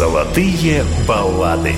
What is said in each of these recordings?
Золотые баллады.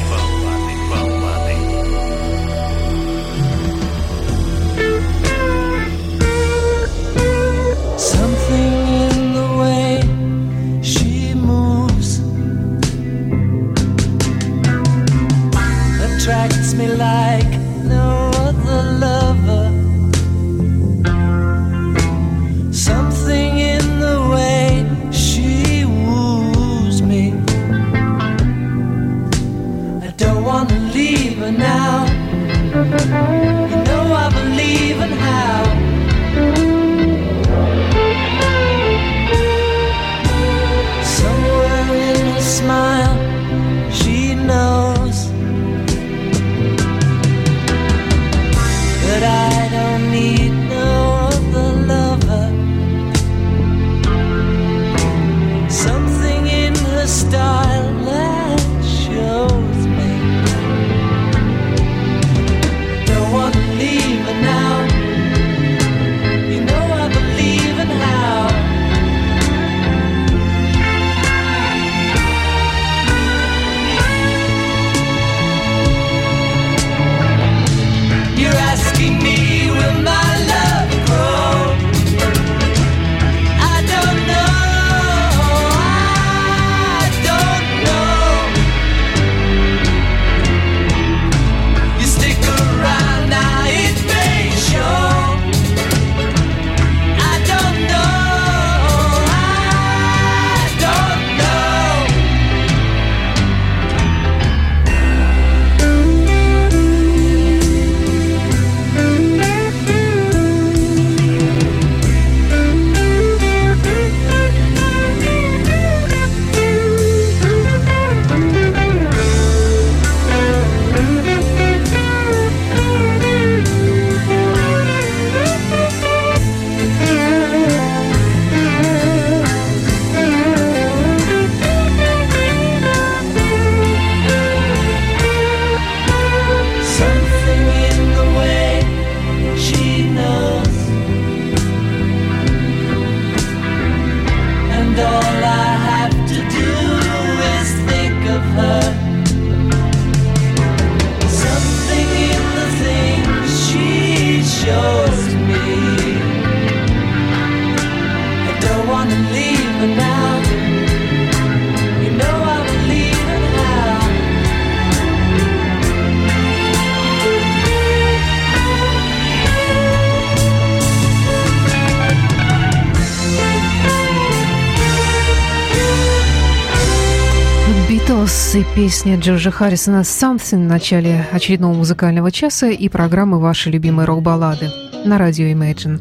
Песня Джорджа Харрисона «Something» в начале очередного музыкального часа и программы «Ваши любимые рок-баллады» на радио Imagine.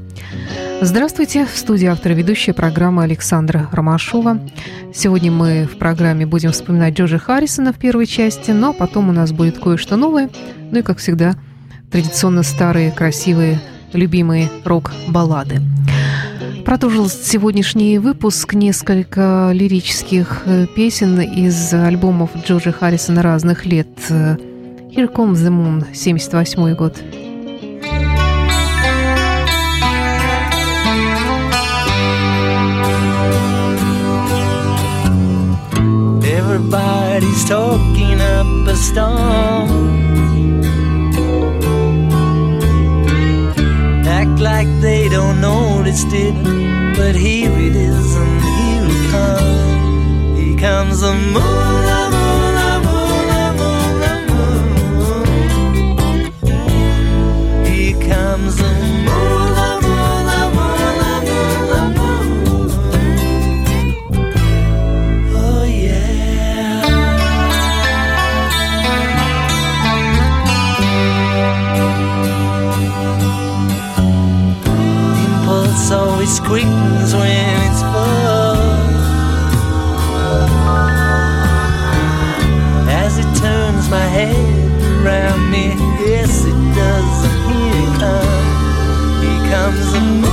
Здравствуйте, в студии автора ведущая программы Александра Ромашова. Сегодня мы в программе будем вспоминать Джорджа Харрисона в первой части, но потом у нас будет кое-что новое, ну и, как всегда, традиционно старые, красивые, любимые рок-баллады. Продолжил сегодняшний выпуск несколько лирических э, песен из альбомов Джорджа Харрисона разных лет. Here Comes the Moon, 78 год. Everybody's talking up a storm like they don't notice it but here it is, and here it comes. Here comes the moon. Here comes the moon, quickens when it's full. As it turns my head around me, yes, it does. Here he comes, here comes. a.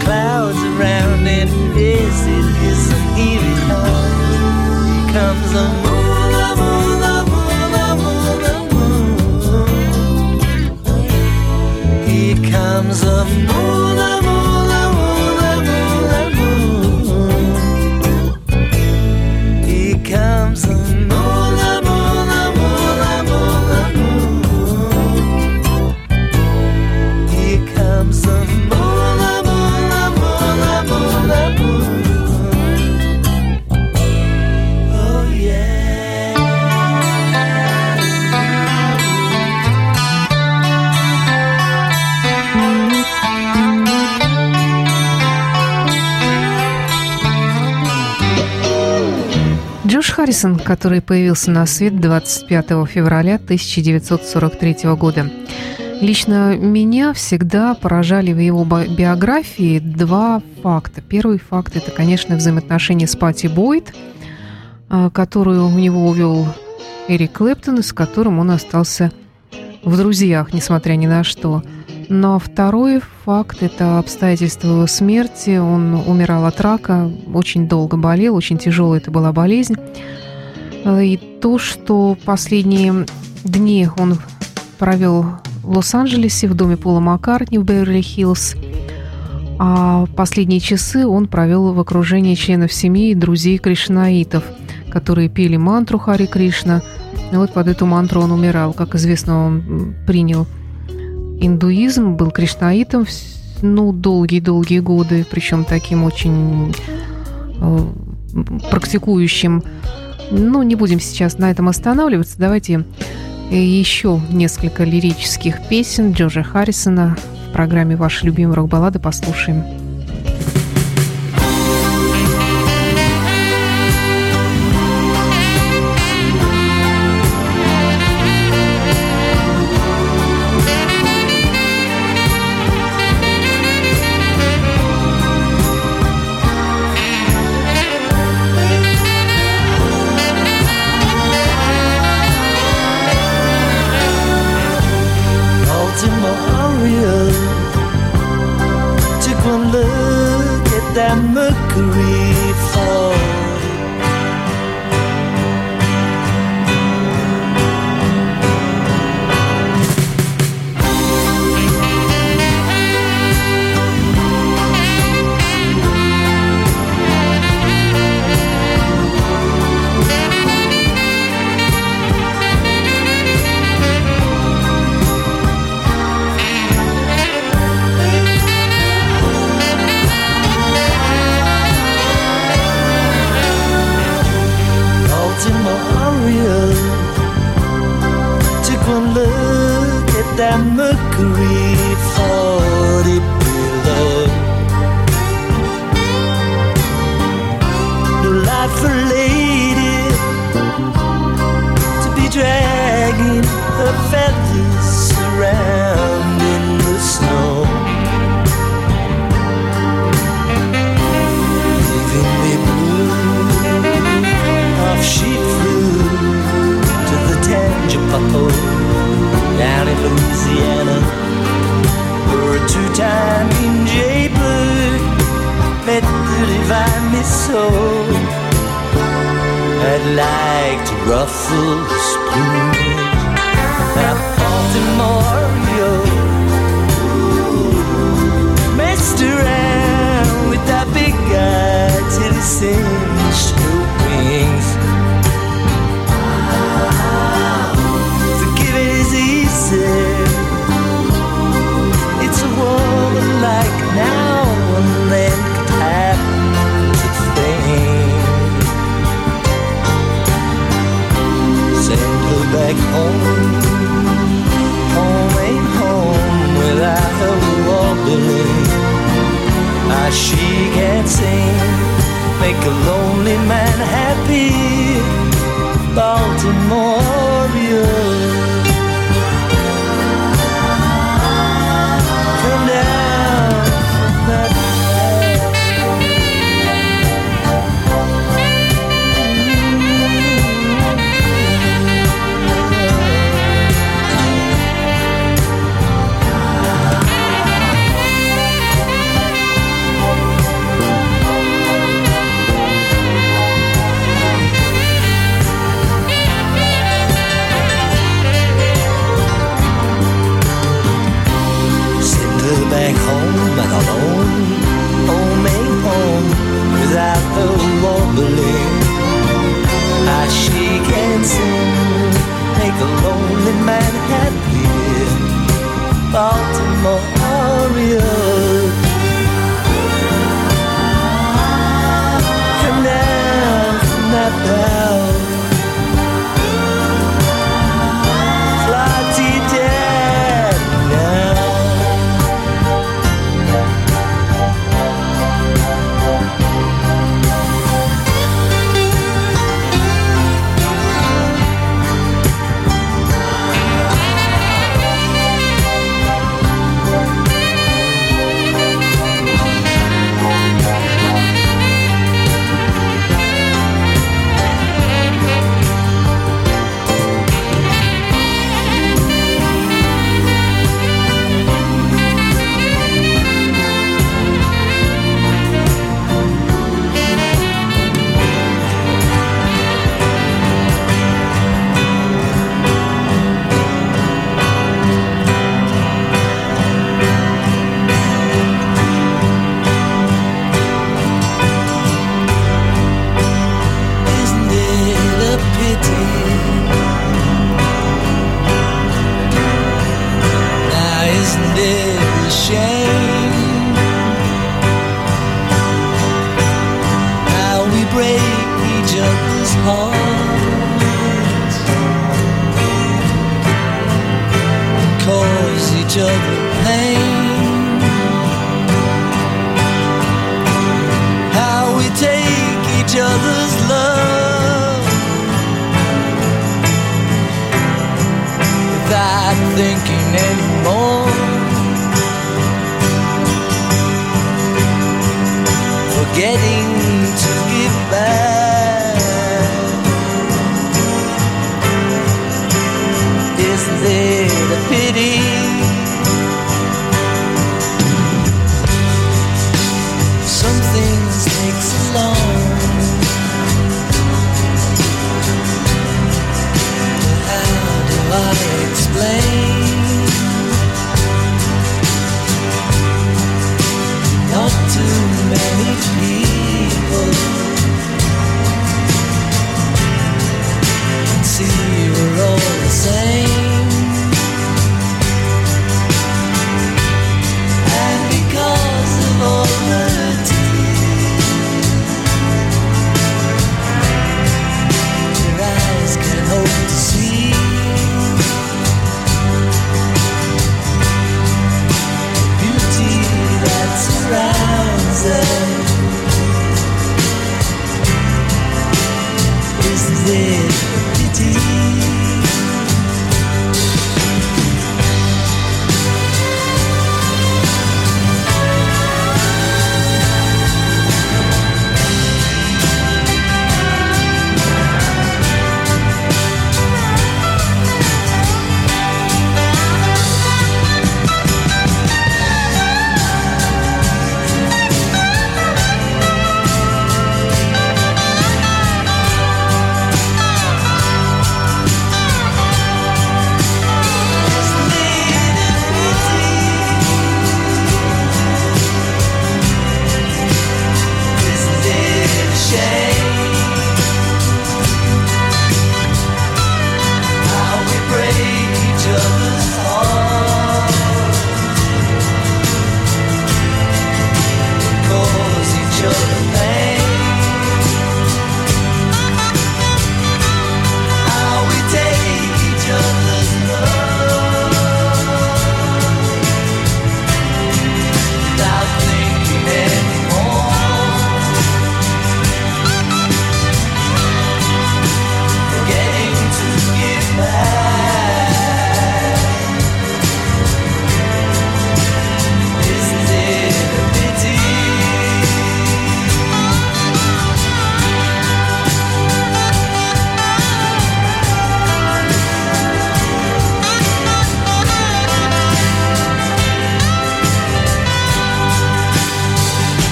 Clap. Харрисон, который появился на свет 25 февраля 1943 года. Лично меня всегда поражали в его би- биографии два факта. Первый факт – это, конечно, взаимоотношения с Пати Бойд, а, которую у него увел Эрик Клэптон, с которым он остался в друзьях, несмотря ни на что. Но второй факт – это обстоятельства его смерти. Он умирал от рака, очень долго болел, очень тяжелая это была болезнь. Э, И то, что последние дни он провел в Лос-Анджелесе в доме Пола Маккартни в Беверли-Хиллз, а последние часы он провел в окружении членов семьи и друзей кришнаитов, которые пели мантру Хари Кришна. И вот под эту мантру он умирал. Как известно, он принял индуизм, был кришнаитом ну, долгие-долгие годы, причем таким очень э, практикующим. Ну, не будем сейчас на этом останавливаться. Давайте э, еще несколько лирических песен Джорджа Харрисона в программе «Ваши любимые рок-баллады» послушаем. green Baltimore.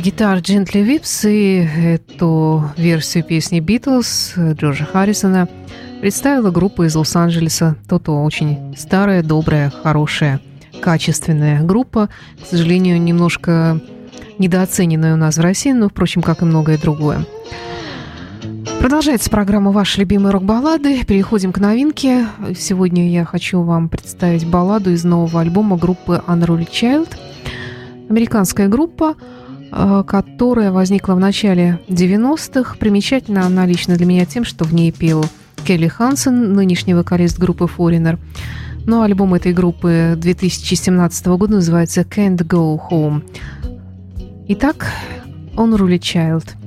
Guitar Gently Weeps и эту версию песни Битлз Джорджа Харрисона представила группа из Лос-Анджелеса Тото. Очень старая, добрая, хорошая, качественная группа. К сожалению, немножко недооцененная у нас в России, но, впрочем, как и многое другое. Продолжается программа «Ваши любимые рок-баллады». Переходим к новинке. Сегодня я хочу вам представить балладу из нового альбома группы Unruly Child. Американская группа, которая возникла в начале 90-х. Примечательна она лично для меня тем, что в ней пел Келли Хансен, нынешний вокалист группы Foreigner. Но альбом этой группы 2017 года называется «Can't Go Home». Итак, Unruly Child –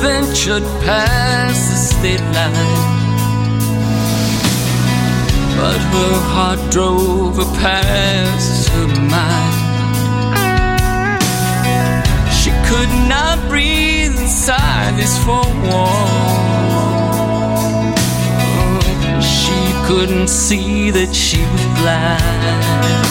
ventured past the state line. But her heart drove her past her mind. She could not breathe inside this four walls couldn't see that she was blind.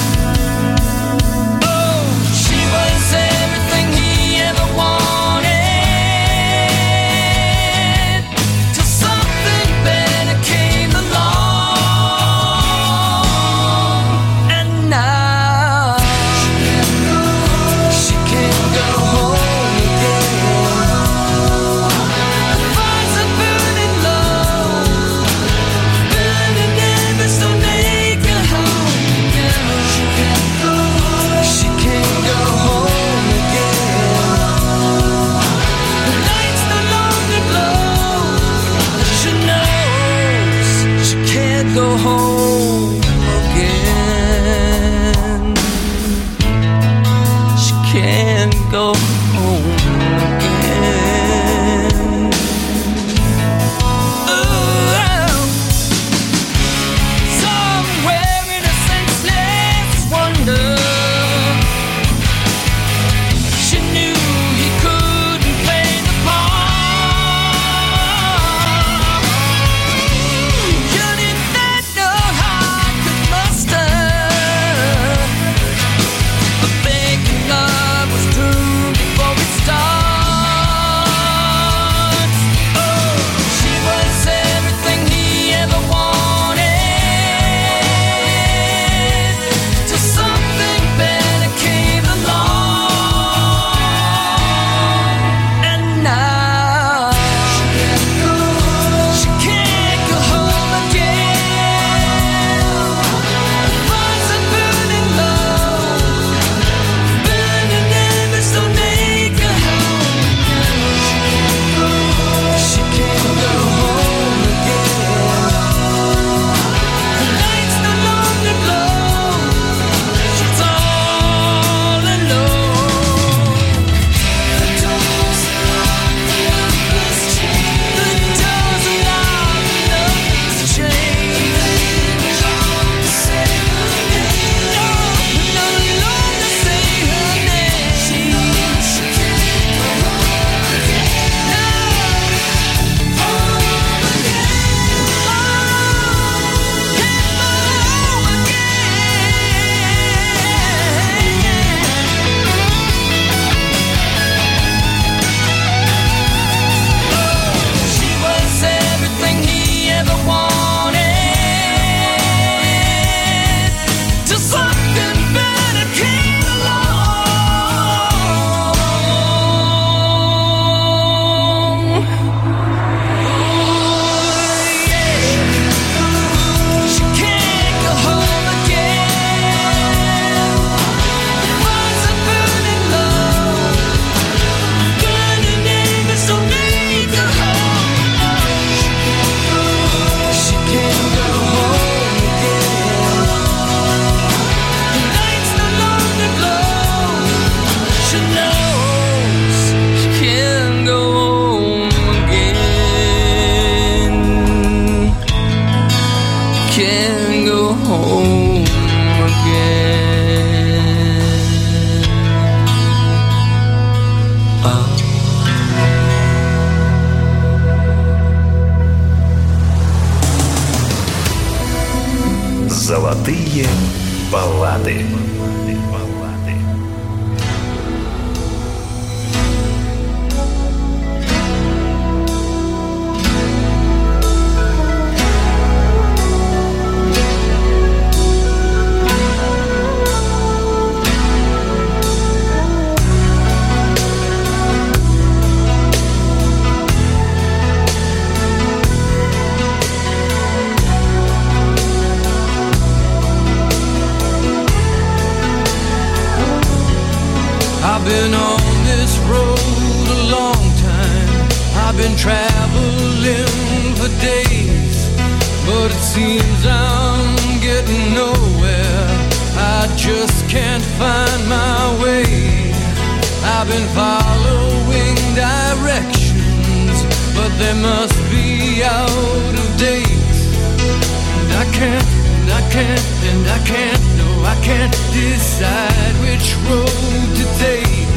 decide which road to take.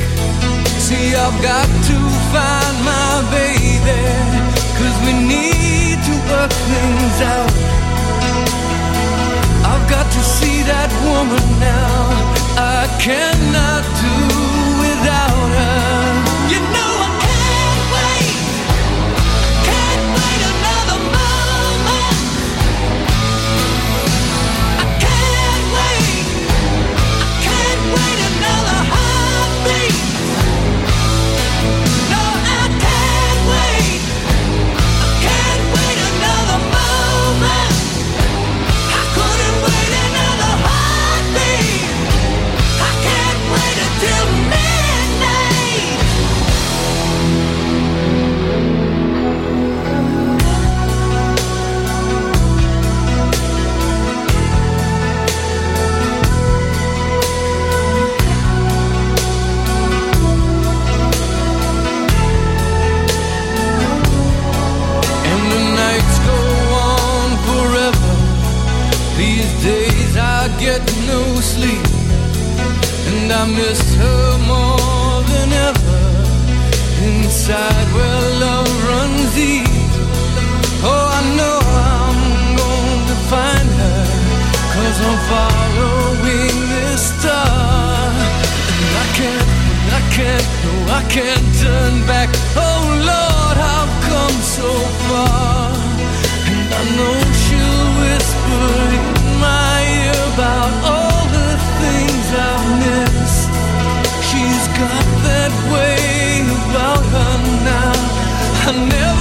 See, I've got to find my baby, cause we need to work things out. I've got to see that woman now. I cannot do Miss her more than ever. Inside where love runs deep. Oh, I know I'm going to find her. Cause I'm following this star. And I can't, I can't, no, I can't turn back. Oh, Lord, I've come so far. And I know she'll whisper. never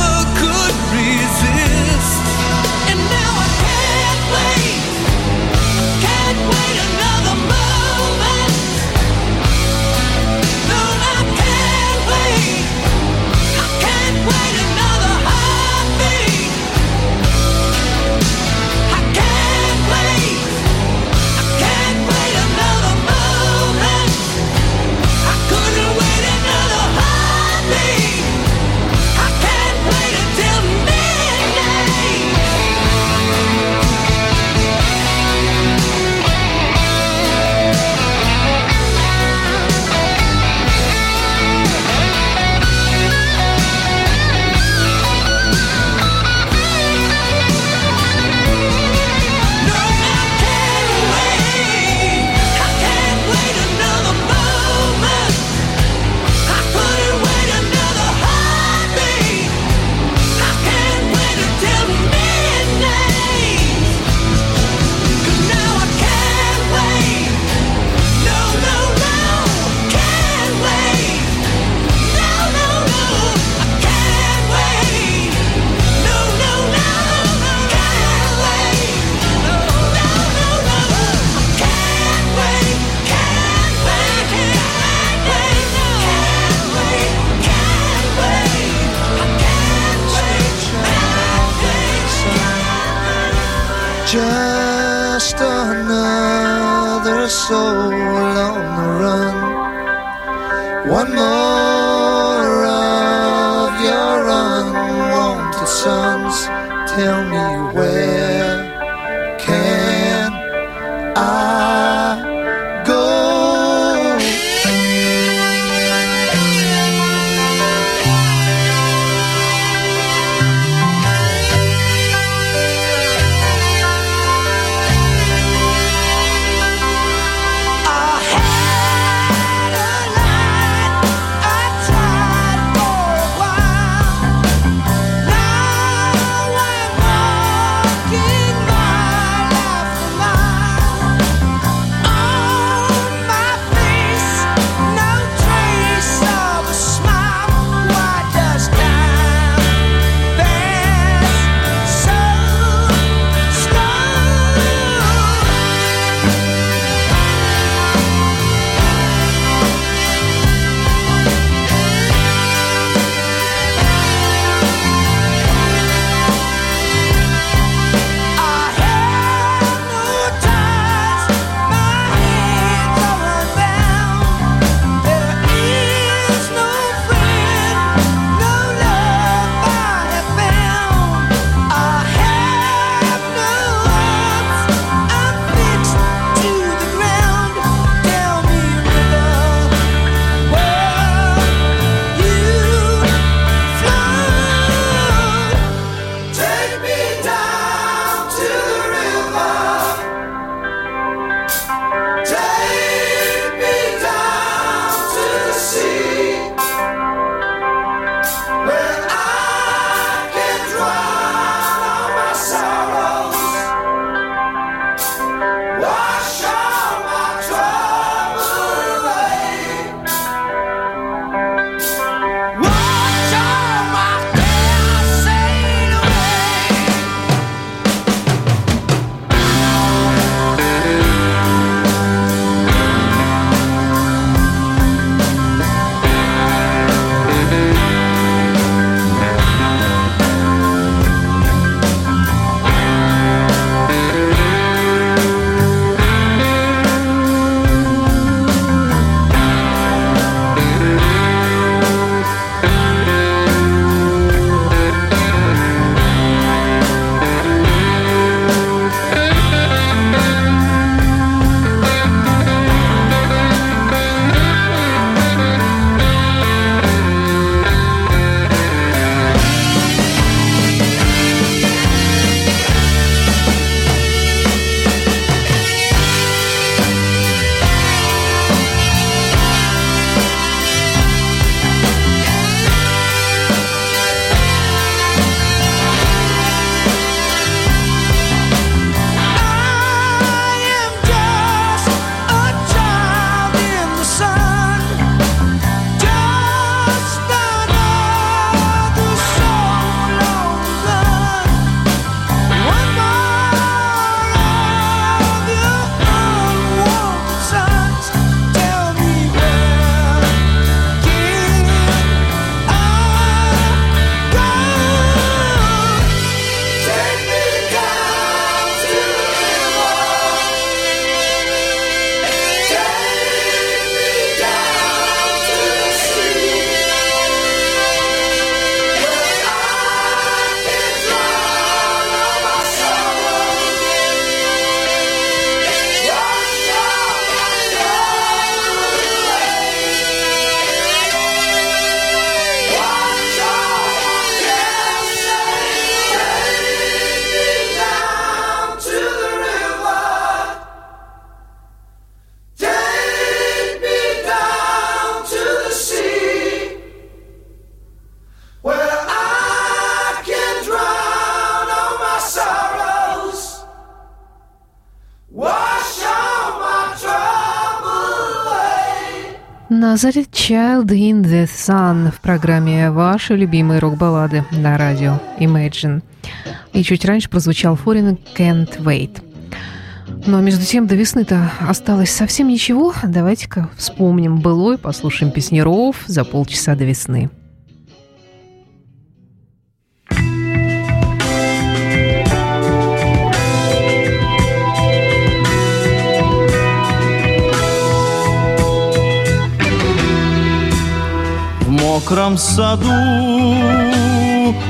Nazareth Child in the Sun в программе «Ваши любимые рок-баллады» на радио Imagine. И чуть раньше прозвучал Foreign Can't Wait. Но между тем до весны-то осталось совсем ничего. Давайте-ка вспомним былой, послушаем песнеров за полчаса до весны. Мокром саду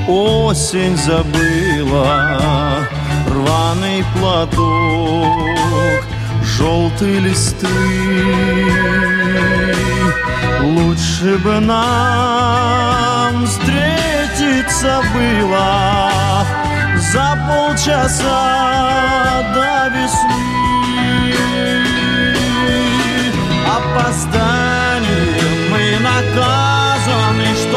осень забыла. Рваный платок, желтые листы. Лучше бы нам встретиться было За полчаса до весны. Опозданием мы наказаны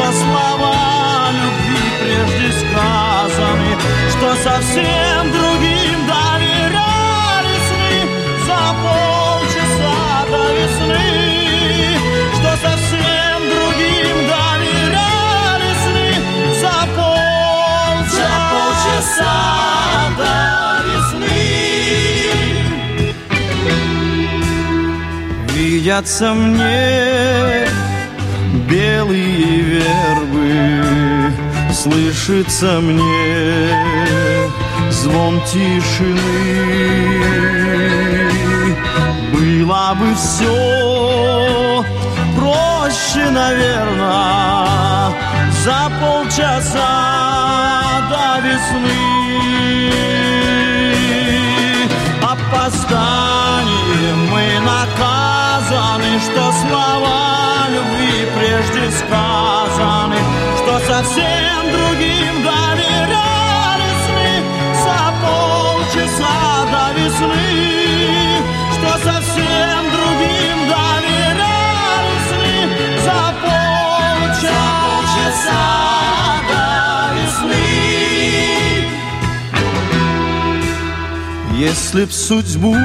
что слова любви прежде сказаны, что совсем другим доверяли сны за полчаса до весны, что совсем другим доверяли сны за полчаса, за полчаса до весны. Видятся мне белые вербы Слышится мне. Звон тишины. Было бы все проще, наверное За полчаса до весны. Опозданием мы наказаны, что слова прежде сказаны, что совсем другим доверяли сны за полчаса до весны, что совсем другим доверяли сны за полчаса, до весны. Если б судьбу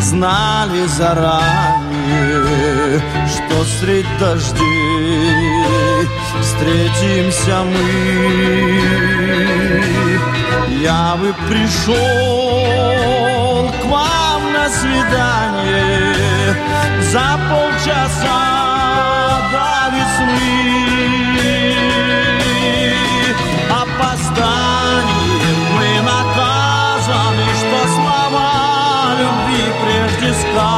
знали заранее, что средь дождей встретимся мы. Я бы пришел к вам на свидание за полчаса до весны. Опозданием мы наказаны, что слова любви прежде сказаны,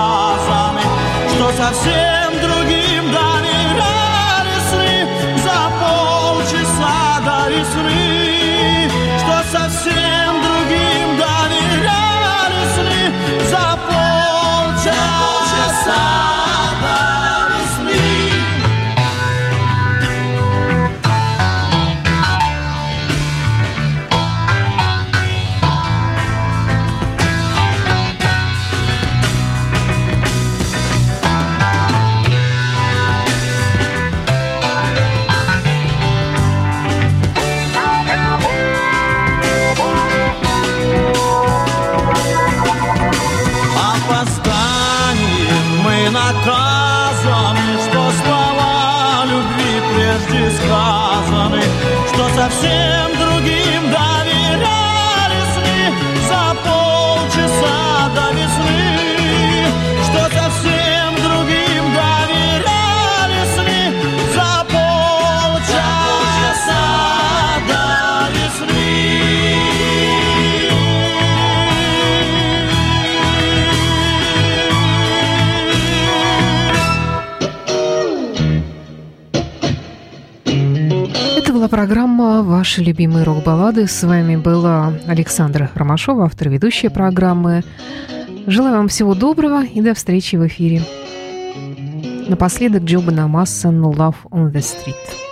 что совсем другим доверяли сны. За полчаса до весны, что совсем другим доверяли сны. За полчаса что «Ваши любимые рок-баллады». С вами была Александра Ромашова, автор ведущей программы. Желаю вам всего доброго и до встречи в эфире. Напоследок Джоба Намасса «No Love on the Street».